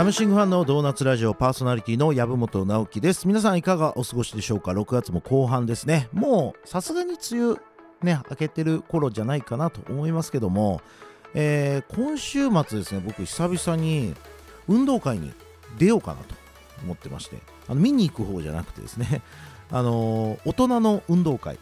サムシングファンのドーナツラジオパーソナリティの籔本直樹です。皆さんいかがお過ごしでしょうか？6月も後半ですね。もうさすがに梅雨ね明けてる頃じゃないかなと思いますけども、えー今週末ですね僕久々に運動会に出ようかなと思ってまして。あの見に行く方じゃなくてですね。あのー大人の運動会。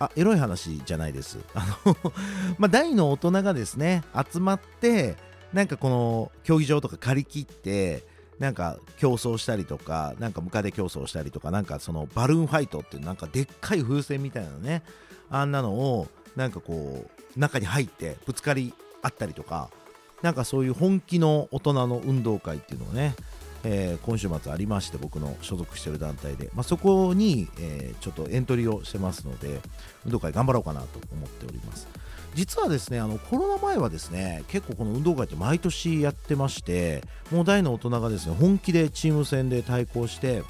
あエロい話じゃないです。あの まあ大の大人がですね集まってなんかこの競技場とか借り切ってなんか競争したりとかなんかムカデ競争したりとかなんかそのバルーンファイトっていうなんかでっかい風船みたいなねあんなのをなんかこう中に入ってぶつかり合ったりとかなんかそういう本気の大人の運動会っていうのをね、えー今週末ありまして僕の所属してる団体で、まあ、そこに、えーちょっとエントリーをしてますので運動会頑張ろうかなと思っております。実はですねあのコロナ前はですね結構この運動会って毎年やってましてもう大の大人がですね本気でチーム戦で対抗して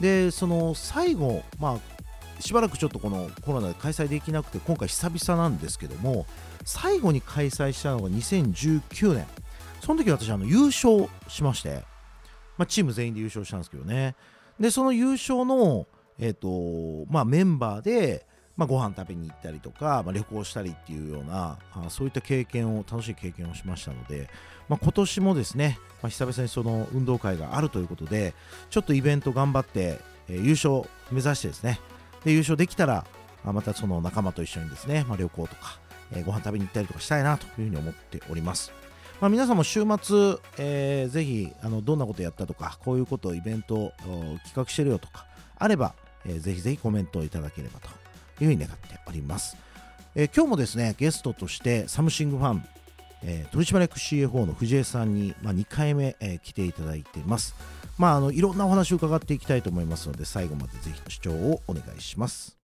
でその最後まあしばらくちょっとこのコロナで開催できなくて今回久々なんですけども最後に開催したのが2019年その時私あの優勝しまして、まあ、チーム全員で優勝したんですけどね。でその優勝の、えっとまあ、メンバーで、まあ、ご飯食べに行ったりとか、まあ、旅行したりっていうようなあそういった経験を楽しい経験をしましたので、まあ、今年もですね、まあ、久々にその運動会があるということでちょっとイベント頑張って、えー優勝目指してですねで優勝できたらあまたその仲間と一緒にですね、まあ、旅行とか、えーご飯食べに行ったりとかしたいなというふうに思っております。まあ、皆さんも週末、えーぜひあのどんなことやったとかこういうことをイベント企画してるよとかあれば、えーぜひぜひコメントをいただければというふうに願っております、え今日もですねゲストとしてサムシングファン、えー取締役 CFO の藤江さんに、まあ、2回目、えー来ていただいています。まああのいろんなお話を伺っていきたいと思いますので最後までぜひ視聴をお願いします。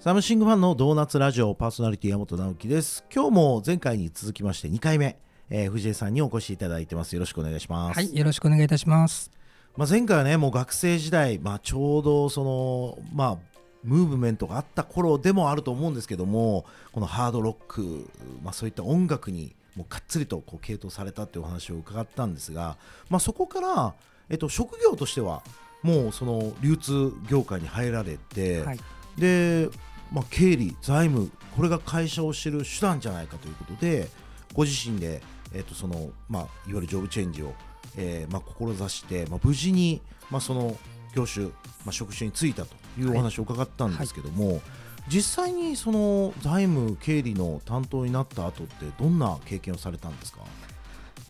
サムシングファンのドーナツラジオパーソナリティ山本直樹です。今日も前回に続きまして2回目、えー藤江さんにお越しいただいてます。よろしくお願いします。はい、よろしくお願いいたします。まあ、前回はねもう学生時代、まあ、ちょうどそのまあムーブメントがあった頃でもあると思うんですけどもこのハードロック、まあ、そういった音楽にもうがっつりとこう傾倒されたっていうお話を伺ったんですが、まあ、そこから、えっと、職業としてはもうその流通業界に入られて、はい、で、まあ、経理財務これが会社を知る手段じゃないかということでご自身で、えっとそのまあ、いわゆるジョブチェンジを、えーまあ、志して、まあ、無事に、まあ、その業種、まあ、職種に就いたというお話を伺ったんですけども、実際にその財務経理の担当になった後ってどんな経験をされたんですか？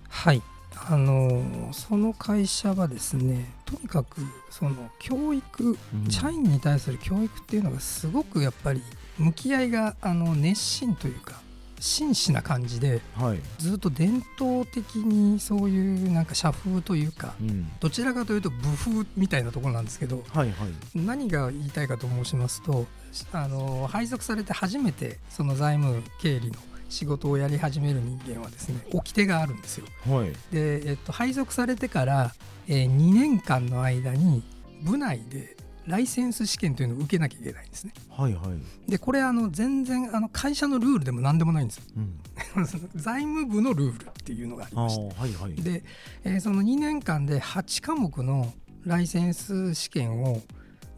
はい、あのーその会社はですね、とにかくその教育、社員に対する教育っていうのがすごくやっぱり向き合いがあの熱心というか真摯な感じではい、ずっと伝統的にそういうなんか社風というかうん、どちらかというと武風みたいなところなんですけどはいはい。何が言いたいかと申しますとあの配属されて初めてその財務経理の仕事をやり始める人間はですね掟があるんですよ。はい。で、えっと、配属されてから、えー2年間の間に部内でライセンス試験というのを受けなきゃいけないんですね。はいはい、でこれあの全然あの会社のルールでも何でもないんです。ようん、財務部のルールっていうのがありあまして。ーはいはい。で、えーその2年間で8科目のライセンス試験を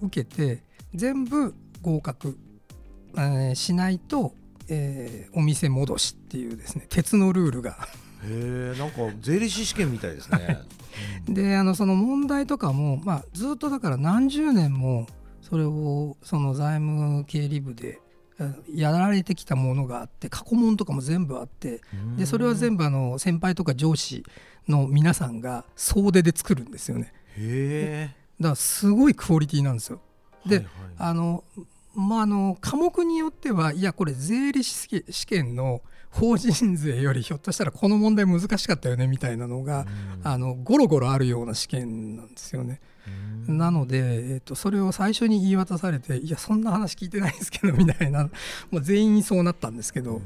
受けて全部合格、えーしないと、えーお店戻しっていうですね鉄のルールがへえんか税理士試験みたいですね、であのその問題とかも、まあ、ずっとだから何十年もそれをその財務経理部であやられてきたものがあって過去問とかも全部あってうんでそれは全部あの先輩とか上司の皆さんが総出で作るんですよね。へえだからすごいクオリティなんですよ。ではいはい。あのまああの科目によってはいやこれ税理士試験の法人税よりひょっとしたらこの問題難しかったよねみたいなのが、あのゴロゴロあるような試験なんですよね。うん。なので、えっと、それを最初に言い渡されていやそんな話聞いてないですけどみたいな。もう全員そうなったんですけど、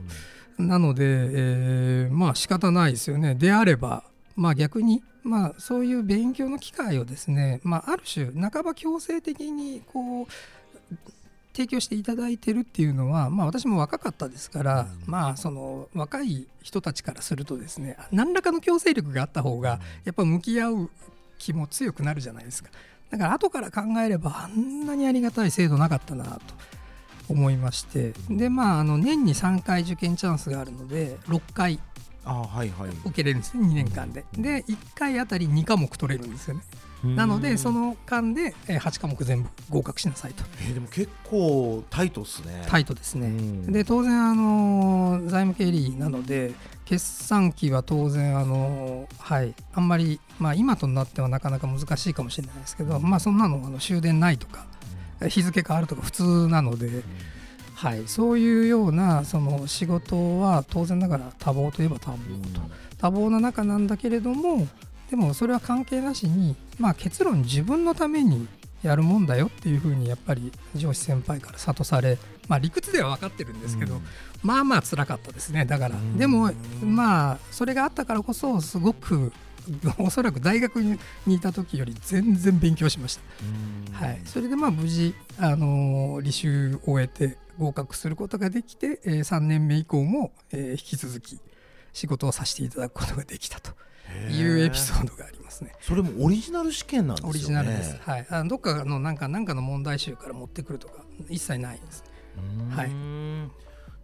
なので、えーまあ仕方ないですよね。であれば、まあ、逆に、まあ、そういう勉強の機会をですね、まあ、ある種半ば強制的にこう提供していただいてるっていうのは、まあ、私も若かったですから、うん。まあその若い人たちからするとですね何らかの強制力があった方がやっぱ向き合う気も強くなるじゃないですか。だから後から考えればあんなにありがたい制度なかったなと思いまして。でまああの年に3回受験チャンスがあるので6回あはいはい。受けれるんですね2年間で。で1回あたり2科目取れるんですよねなのでその間でえー8科目全部合格しなさいと。えーでも結構タイトっすね。タイトですね。うん。で当然あの財務経理なので決算期は当然あのはい。あんまりまあ今となってはなかなか難しいかもしれないですけどまあそんなのあの終電ないとか日付変わるとか普通なのではい。そういうようなその仕事は当然ながら多忙といえば多忙と。多忙な中なんだけれどもでもそれは関係なしに、まあ、結論自分のためにやるもんだよっていうふうにやっぱり上司先輩から諭され、まあ、理屈では分かってるんですけど、まあまあ辛かったですね。だから、うん。でもまあそれがあったからこそすごくおそらく大学にいた時より全然勉強しました、はい、それでまあ無事、あのー履修を終えて合格することができて、えー3年目以降も、えー引き続き仕事をさせていただくことができたというエピソードがありますね。それもオリジナル試験なんですよねオリジナルです。はい、あのどっかのなんかなんかの問題集から持ってくるとか一切ないです。はいい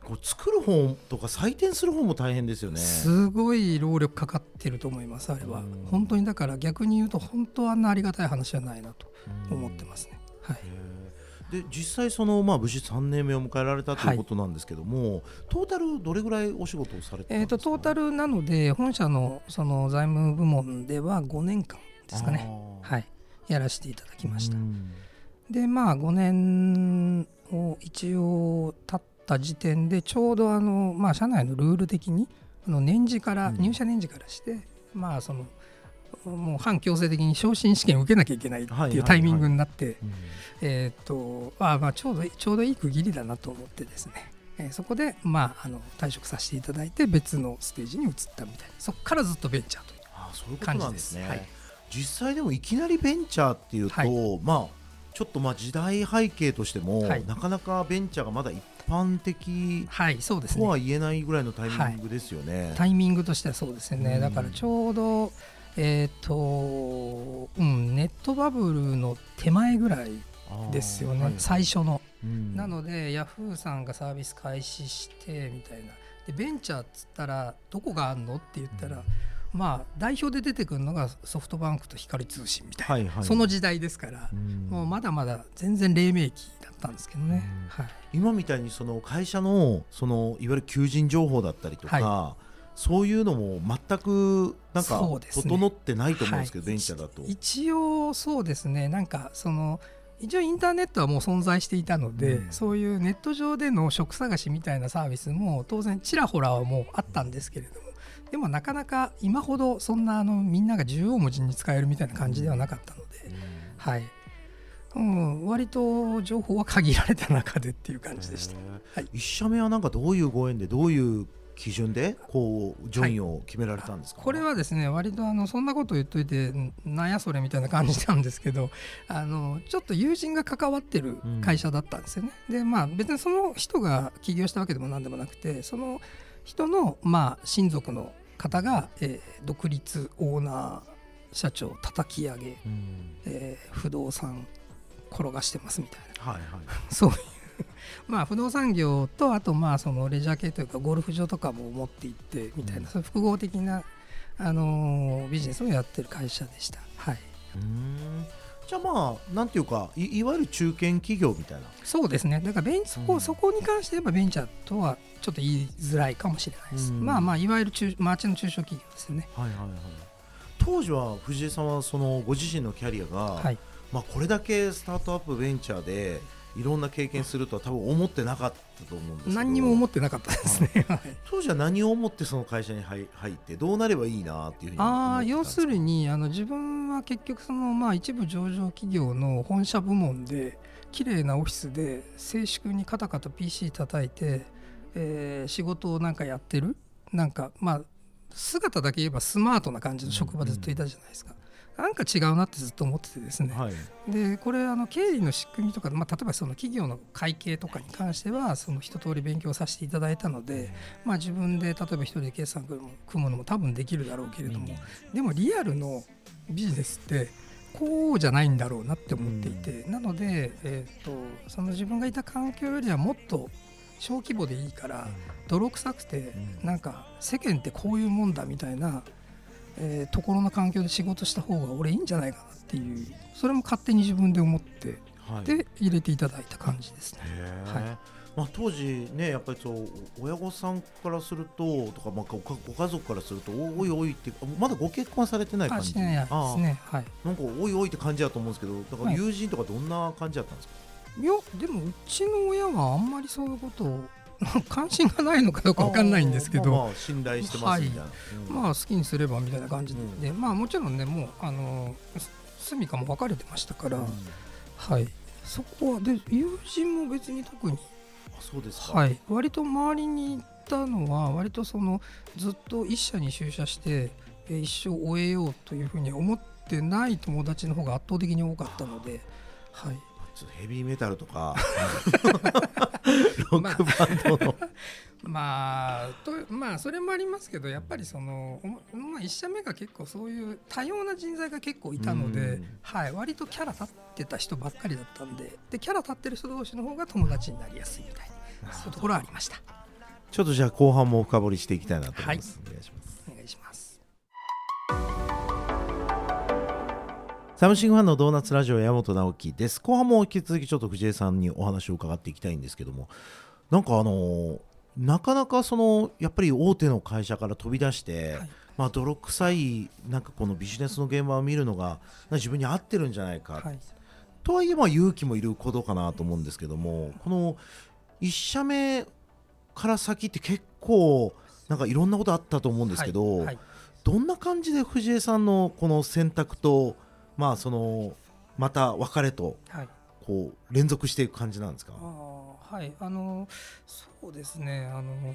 こう作る方とか採点する方も大変ですよねすごい労力かかってると思いますあれはうん本当にだから逆に言うと本当はあんなありがたい話じゃないなと思ってますね。はい。で実際そのまあ無事3年目を迎えられたということなんですけども、トータルどれぐらいお仕事をされてえー、ですか？とトータルなので本社のその財務部門では5年間ですかね、はい、やらせていただきました。う。ん。でまあ5年を一応経った時点でちょうどあの、まあ、社内のルール的にあの年次から、うん。入社年次からしてまあそのもう反強制的に昇進試験を受けなきゃいけないってはいはいはいいうタイミングになって、うんえー、とあまあちょうどちょうどいい区切りだなと思ってですね、えーそこで、まあ、あの退職させていただいて別のステージに移ったみたいな。そこからずっとベンチャーというあーそういうことなんですね。感じです実際でもいきなりベンチャーっていうと、はい。まあちょっとまあ時代背景としても、はい。なかなかベンチャーがまだ一般的はいそうですね。とは言えないぐらいのタイミングですよね。タイミングとしてはそうですよね、うんだからちょうどえっ、とうんネットバブルの手前ぐらいですよね、はい最初の、うん。なのでヤフーさんがサービス開始してみたいな。でベンチャーっつったらどこがあんのって言ったら、まあ代表で出てくるのがソフトバンクと光通信みたいな、はいはい、その時代ですからう、ん。もうまだまだ全然黎明期だったんですけどね、うん。はい、今みたいにその会社のそのいわゆる求人情報だったりとか、はそういうのも全くなんか整ってないと思うんですけど、はい。ベンチャーだと。一応そうですね。なんかその一応インターネットはもう存在していたので、うん。そういうネット上での職探しみたいなサービスも当然ちらほらはもうあったんですけれどもでもなかなか今ほどそんなあのみんなが縦横文字に使えるみたいな感じではなかったので、はい、うん、割と情報は限られた中でっていう感じでした。はい。一社目はなんかどういうご縁でどういう基準でこう順位を決められたんですか、これはですね割とあのそんなこと言っといてんなんやそれみたいな感じなんですけど あのちょっと友人が関わってる会社だったんですよね。でまあ別にその人が起業したわけでも何でもなくてその人のまあ親族の方が、えー独立オーナー社長叩き上げ、うん。えー不動産転がしてますみたいな。はいはい。そういう まあ不動産業とあとまあそのレジャー系というかゴルフ場とかも持っていってみたいな、うん。複合的な、あのービジネスをやってる会社でした。はい、うーん。じゃあまあなんていうかいいわゆる中堅企業みたいな。そうですね。だからベンそこ,、うんそこに関して言えばベンチャーとはちょっと言いづらいかもしれないです。うん。まあまあいわゆる中町の中小企業ですよね。はいはいはい。当時は藤井さんはそのご自身のキャリアが、はい、まあ、これだけスタートアップベンチャーでいろんな経験するとは多分思ってなかったと思うんですけど。何にも思ってなかったですね。はい。当時は何を思ってその会社に入入ってどうなればいいなっていうふうに思あ要するにあの自分は結局その、まあ、一部上場企業の本社部門で綺麗なオフィスで静粛にカタカタ PC 叩いて、えー仕事をなんかやってる。なんかまあ姿だけ言えばスマートな感じの職場でずっといたじゃないですか。なんか違うなってずっと思っててですね、はい。でこれあの経理の仕組みとか、まあ、例えばその企業の会計とかに関してはその一通り勉強させていただいたので、まあ、自分で例えば一人で決算組むのも多分できるだろうけれども、でもリアルのビジネスってこうじゃないんだろうなって思っていて、なので、えー、とその自分がいた環境よりはもっと小規模でいいから泥臭くてうん。なんか世間ってこういうもんだみたいな、えーところの環境で仕事した方が俺いいんじゃないかなっていうそれも勝手に自分で思ってはい。で入れていただいた感じですね。はい。まあ、当時ねやっぱりそう親御さんからするととか、まあ、ご家族からするとおいおいってまだご結婚はされてない感じ？ですあね。はい。あなんかおいおいって感じだと思うんですけどだからはい。友人とかどんな感じだったんですか、いやでもうちの親はあんまりそういうことを関心がないのかどうかわかんないんですけど、まあまあ信頼してますみたいな、うん。まあ好きにすればみたいな感じで、まあもちろんねもうあのす住みかも分かれてましたから、うん。はい。そこはで友人も別に特に。あそうですか、はい。割と周りにいたのは割とそのずっと一社に就社してえー一生終えようというふうに思ってない友達の方が圧倒的に多かったので、はい、ちょっとヘビーメタルとか ロックバンドの、まあとまあそれもありますけどやっぱりその、おまあ、1社目が結構そういう多様な人材が結構いたのでうん、はい、割とキャラ立ってた人ばっかりだったんででキャラ立ってる人同士の方が友達になりやすいみたいなそういうところはありました。ちょっとじゃあ後半も深掘りしていきたいなと思います、お願いしますサムシングファンのドーナツラジオ山本直樹です。後半も引き続きちょっと藤江さんにお話を伺っていきたいんですけども。なんかあのーなかなかそのやっぱり大手の会社から飛び出して、はい。まあ、泥臭いなんかこのビジネスの現場を見るのが自分に合ってるんじゃないか、はい。とはいえまあ勇気もいることかなと思うんですけどもこの1社目から先って結構なんかいろんなことあったと思うんですけど、はい。はい。どんな感じで藤江さんのこの選択とまあそのまた別れとはい。こう連続していく感じなんですか？あーはい。あのそうですね。あの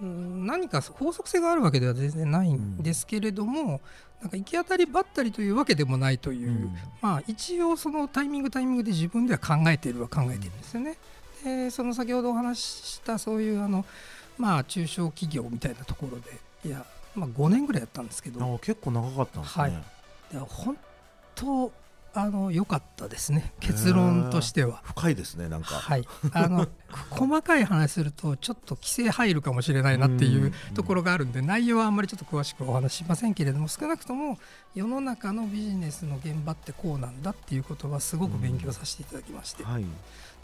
うん何か法則性があるわけでは全然ないんですけれども、なんか行き当たりばったりというわけでもないという、うん。まあ一応そのタイミングタイミングで自分では考えているは考えているんですよね。でその先ほどお話ししたそういうあのまあ中小企業みたいなところでいやまあ5年ぐらいやったんですけど。あ結構長かったんですね、はい。で本当あの良かったですね結論としては。深いですねなんか、はい、あの 細かい話するとちょっと規制入るかもしれないなっていうところがあるんで内容はあんまりちょっと詳しくお話ししませんけれども少なくとも世の中のビジネスの現場ってこうなんだっていうことはすごく勉強させていただきまして。はい。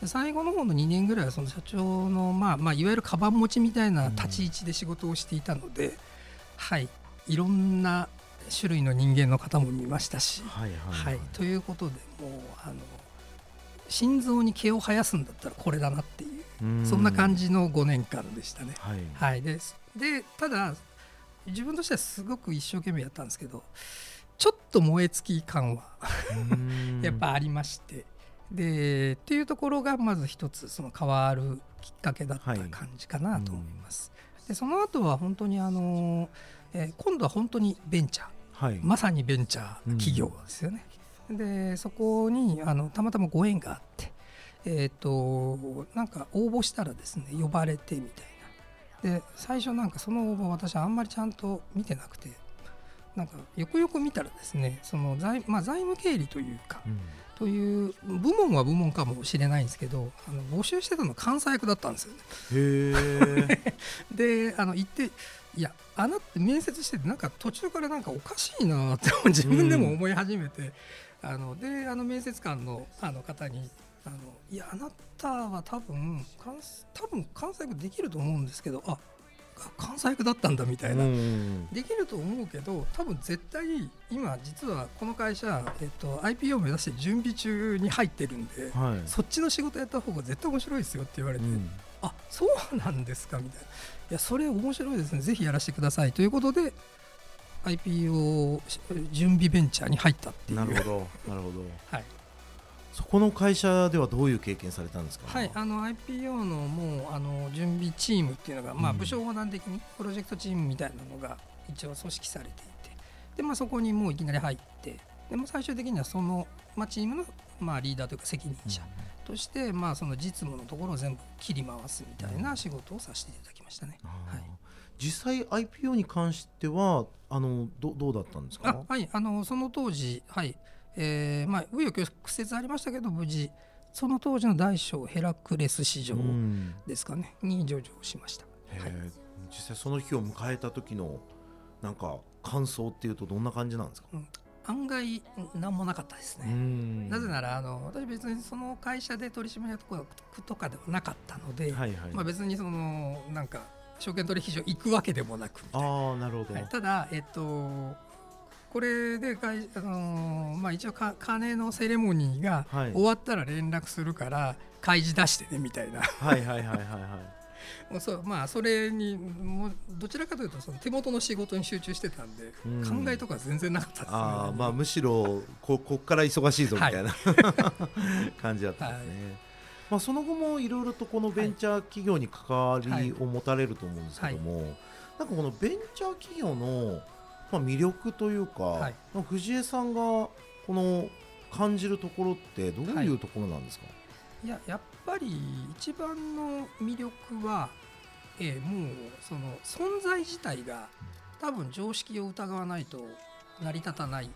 で最後の方の2年ぐらいはその社長の、まあまあ、いわゆるカバン持ちみたいな立ち位置で仕事をしていたので、はい、いろんな種類の人間の方も見ましたし。はいはいはい、ということでもうあの心臓に毛を生やすんだったらこれだなっていううん。そんな感じの5年間でしたね。はい、はい、ででただ自分としてはすごく一生懸命やったんですけどちょっと燃え尽き感はうん。やっぱありまして、でっていうところがまず一つその変わるきっかけだったはい感じかなと思います。でその後は本当にあの、えー今度は本当にベンチャーはいまさにベンチャー企業ですよね。でそこにあのたまたまご縁があって、えー、となんか応募したらですね呼ばれてみたいなで最初なんかその応募私あんまりちゃんと見てなくてなんかよくよく見たらですねその財,、まあ、財務経理というかうんという部門は部門かもしれないんですけどあの募集してたの関西役だったんですよね。へえ であの行っていやあなた面接しててなんか途中からなんかおかしいなって自分でも思い始めて、あのであの面接官のあの方にあの「いやあなたは多分関多分関西区できると思うんですけどあ関西区だったんだ」みたいな。うんできると思うけど多分絶対今実はこの会社、えっと、IPO を目指して準備中に入ってるんではい。そっちの仕事やった方が絶対面白いですよって言われて、うんあそうなんですかみたいな。いや、それ面白いですね。ぜひやらせてください。ということで、IPO 準備ベンチャーに入ったっていう。なるほどなるほどはい、そこの会社ではどういう経験されたんですか？はい、あの IPO のもうあの準備チームっていうのが、まあ、うん部署横断的にプロジェクトチームみたいなのが一応組織されていてで、まあ、そこにもういきなり入ってでも最終的にはその、まあ、チームの、まあ、リーダーというか責任者として、まあ、その実務のところを全部切り回すみたいな仕事をさせていただきましたね。はい。実際 IPO に関してはあのどどうだったんですか？はい。あのその当時はい。えーまあ紆余曲折ありましたけど無事その当時の大小ヘラクレス市場ですかね、に上場しました、はい、実際その日を迎えた時のなんか感想っていうとどんな感じなんですか、うん、案外何もなかったですね。なぜならあの私別にその会社で取締役とかではなかったので、はいはい、まあ、別にそのなんか証券取引所行くわけでもなくあなるほど、はい、ただえっとこれでかい、あのー、まあ、一応か金のセレモニーが終わったら連絡するから開示出してねみたいな。はいはいはいはいはいもうそうまあそれにもうどちらかというとその手元の仕事に集中してたんで、うん、考えとか全然なかったですね。あまあむしろここっから忙しいぞみたいな、はい、感じだったんですね、はい。まあ、その後もいろいろとこのベンチャー企業に関わりを持たれると思うんですけども、はい、なんかこのベンチャー企業の、まあ、魅力というか、はい、藤江さんがこの感じるところってどういうところなんですか、はい、いややっぱり一番の魅力は、えー、もうその存在自体が多分常識を疑わないと成り立たない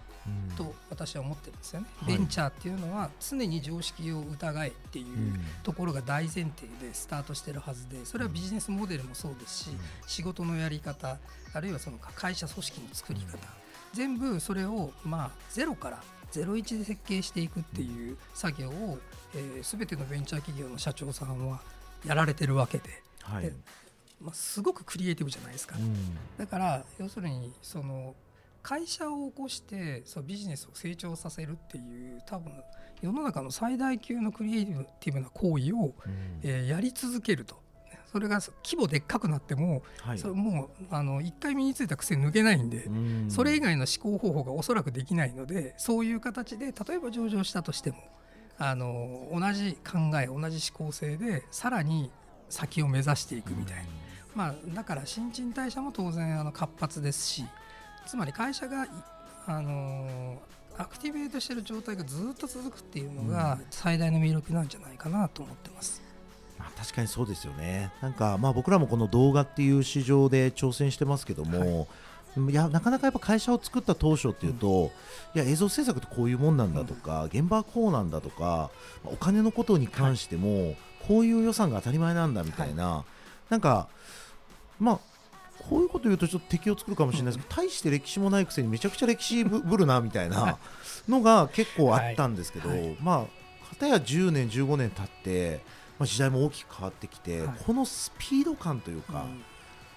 と私は思ってるんですよね、うん、ベンチャーっていうのは常に常識を疑えっていうところが大前提でスタートしてるはずでそれはビジネスモデルもそうですし仕事のやり方あるいはその会社組織の作り方全部それをまあゼロから01で設計していくっていう作業を、えー、全てのベンチャー企業の社長さんはやられてるわけで。はい、でまあ、すごくクリエイティブじゃないですか、うん、だから要するにその会社を起こしてそうビジネスを成長させるっていう多分世の中の最大級のクリエイティブな行為を、うん、えー、やり続けるとそれが規模でっかくなっても、はい、それもうあの1回身についた癖抜けないんで、うん、それ以外の思考方法がおそらくできないのでそういう形で例えば上場したとしてもあの同じ考え同じ思考性でさらに先を目指していくみたいな、うん、まあ、だから新陳代謝も当然あの活発ですしつまり会社があのアクティベートしてる状態がずっと続くっていうのが最大の魅力なんじゃないかなと思ってます。まあ、確かにそうですよね。なんかまあ僕らもこの動画っていう市場で挑戦してますけども、はい、いやなかなかやっぱ会社を作った当初っていうと、うん、いや映像制作ってこういうもんなんだとか、うん、現場はこうなんだとかお金のことに関しても、こういう予算が当たり前なんだみたいな、はい、なんかまあこういうこと言うとちょっと敵を作るかもしれないですけど、大して歴史もないくせにめちゃくちゃ歴史ぶるなみたいなのが結構あったんですけど、はい。はい、まあ片や10年15年経って、まあ、時代も大きく変わってきて、はい、このスピード感というか、うん、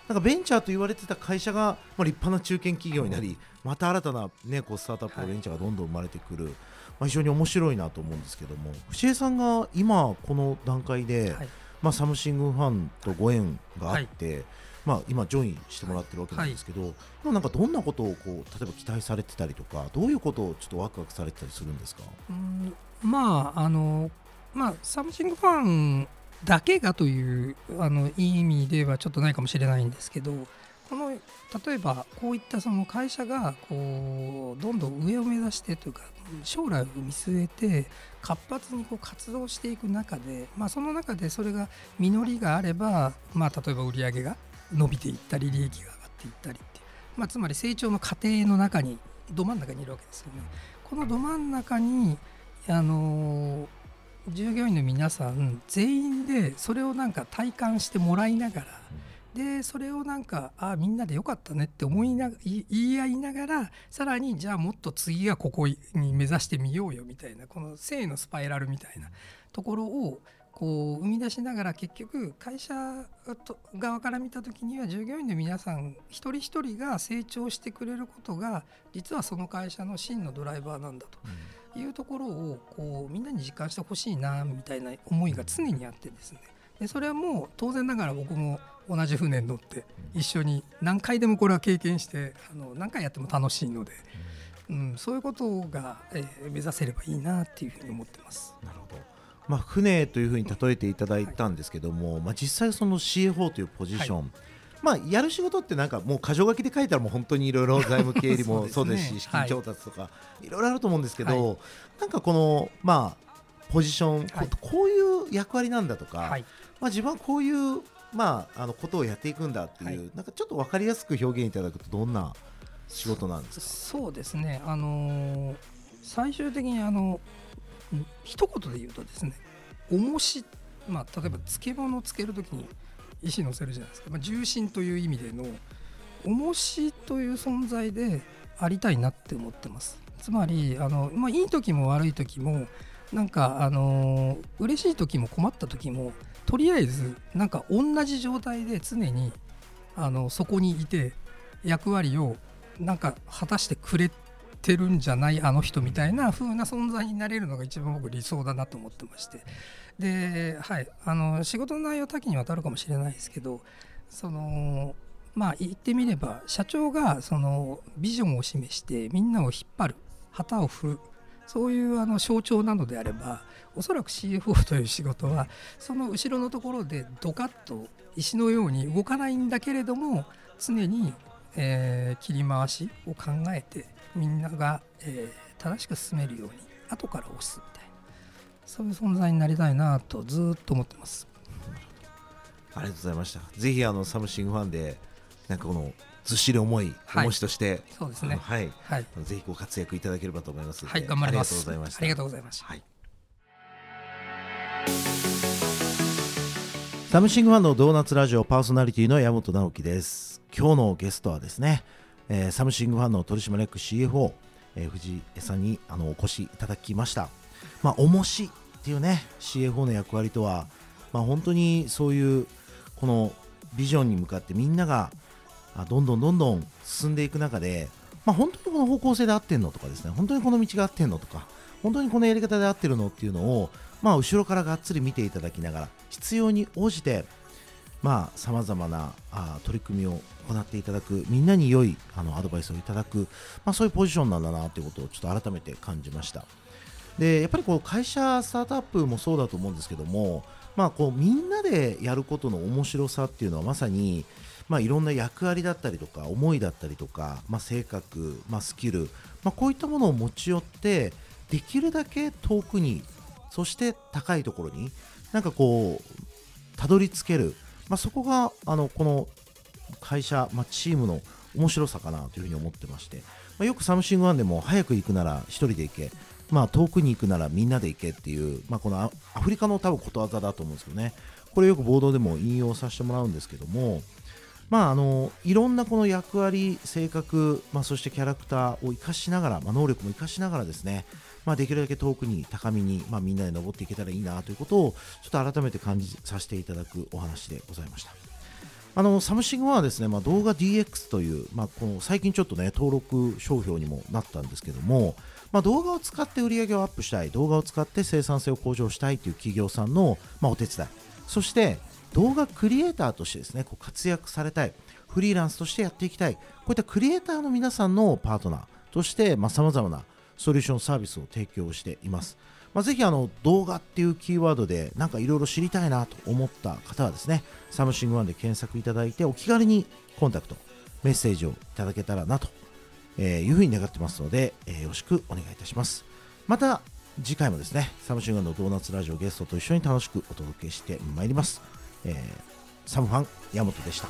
なんかベンチャーと言われてた会社が、まあ、立派な中堅企業になり、また新たな、ね、こうスタートアップのベンチャーがどんどん生まれてくる、まあ、非常に面白いなと思うんですけども藤江さんが今この段階で、まあ、サムシングファンとご縁があって、まあ、今、ジョインしてもらってるわけなんですけど、はい、なんかどんなことをこう例えば期待されてたりとかどういうことをちょっとワクワクされてたりするんですか？うんまああの、まあ、サムシングファンだけがというあの意味ではちょっとないかもしれないんですけどこの例えばこういったその会社がこうどんどん上を目指してというか将来を見据えて活発にこう活動していく中で、まあ、その中でそれが実りがあれば、まあ、例えば売り上げが伸びていったり利益が上がっていったりって、まあ、つまり成長の過程の中にど真ん中にいるわけですよね。このど真ん中にあの従業員の皆さん全員でそれをなんか体感してもらいながらでそれをなんかあみんなでよかったねって思いな言い合いながらさらにじゃあもっと次はここに目指してみようよみたいなこの正のスパイラルみたいなところをこう生み出しながら結局会社側から見た時には従業員の皆さん一人一人が成長してくれることが実はその会社の真のドライバーなんだと。いうところをこうみんなに実感してほしいなみたいな思いが常にあってですね。でそれはもう当然ながら僕も同じ船に乗って一緒に何回でもこれは経験してあの何回やっても楽しいので、うん、そういうことが、えー、目指せればいいなっていうふうに思ってます。なるほど。まあ、船というふうに例えていただいたんですけども、はい、まあ、実際その CFO というポジション、はい、まあ、やる仕事ってなんかもう箇条書きで書いたらもう本当にいろいろ財務経理も そうですし資金調達とかいろいろあると思うんですけど、なんかこのまあポジション、こういう役割なんだとか、まあ、自分はこういうまああのことをやっていくんだっていう、なんかちょっと分かりやすく表現いただくとどんな仕事なんですか？そうですね、あのー、最終的にあの一言で言うとですね重し、まあ、例えば漬物をつけるときに石乗せるじゃないですか、まあ、重心という意味での重しという存在でありたいなって思ってます。つまりあの、まあ、いい時も悪い時もなんかあの嬉しい時も困った時もとりあえずなんか同じ状態で常にあのそこにいて役割をなんか果たしてくれてるんじゃないあの人みたいな風な存在になれるのが一番僕理想だなと思ってまして。で、はい、あの仕事の内容多岐にわたるかもしれないですけどそのまあ言ってみれば社長がそのビジョンを示してみんなを引っ張る旗を振るそういうあの象徴なのであればおそらく CFO という仕事はその後ろのところでドカッと石のように動かないんだけれども常に、えー、切り回しを考えてみんなが、えー、正しく進めるように後から押すみたいなそういう存在になりたいなとずっと思ってます。ありがとうございました。ぜひあのサムシングファンでなんかこのずっしり重い重しとして、そうですね。はい、はい、ぜひご活躍いただければと思いますはい、頑張ります。ありがとうございました。ありがとうございました。はい。サムシングファンのドーナツラジオパーソナリティの山本直樹です。今日のゲストはですね、えー、サムシングファンの取締役 CFO、えー、藤江さんにあのお越しいただきました。まあ、重しっていうね CFO の役割とは、まあ、本当にそういうこのビジョンに向かってみんながどんどんどんどん進んでいく中で、まあ、本当にこの方向性で合ってんのとかですね本当にこの道が合ってんのとか本当にこのやり方で合ってるのっていうのを、まあ、後ろからがっつり見ていただきながら必要に応じてさまざ、まなあ取り組みを行っていただくみんなに良いあのアドバイスをいただく、まあ、そういうポジションなんだなということをちょっと改めて感じました。でやっぱりこう会社スタートアップもそうだと思うんですけども、まあ、こうみんなでやることの面白さっていうのはまさにまあ、いろんな役割だったりとか思いだったりとか、まあ、性格、まあ、スキル、まあ、こういったものを持ち寄ってできるだけ遠くにそして高いところになんかこうたどり着ける、まあ、そこがあのこの会社、まあ、チームの面白さかなというふうに思ってまして、まあ、よくサムシングワンでも早く行くなら1人で行け、まあ、遠くに行くならみんなで行けっていう、まあ、このアフリカの多分ことわざだと思うんですけどね。これよくボードでも引用させてもらうんですけども、まあ、あのいろんなこの役割、性格、まあ、そしてキャラクターを生かしながら、まあ、能力も生かしながらですね、まあ、できるだけ遠くに高みに、まあ、みんなで登っていけたらいいなということをちょっと改めて感じさせていただくお話でございました。あのサムシングはですね、まあ、動画 DX という、まあ、この最近ちょっとね登録商標にもなったんですけども、まあ、動画を使って売り上げをアップしたい動画を使って生産性を向上したいという企業さんの、まあ、お手伝い。そして動画クリエイターとしてですねこう活躍されたい。フリーランスとしてやっていきたい。こういったクリエイターの皆さんのパートナーとしてさまざまなソリューションサービスを提供しています。まあ、ぜひあの動画っていうキーワードでなんかいろいろ知りたいなと思った方はですね、サムシングワンで検索いただいてお気軽にコンタクト、メッセージをいただけたらなというふうに願ってますので、えー、よろしくお願いいたします。また次回もですね、サムシングワンのドーナツラジオゲストと一緒に楽しくお届けしてまいります。えー、サムファン山本でした。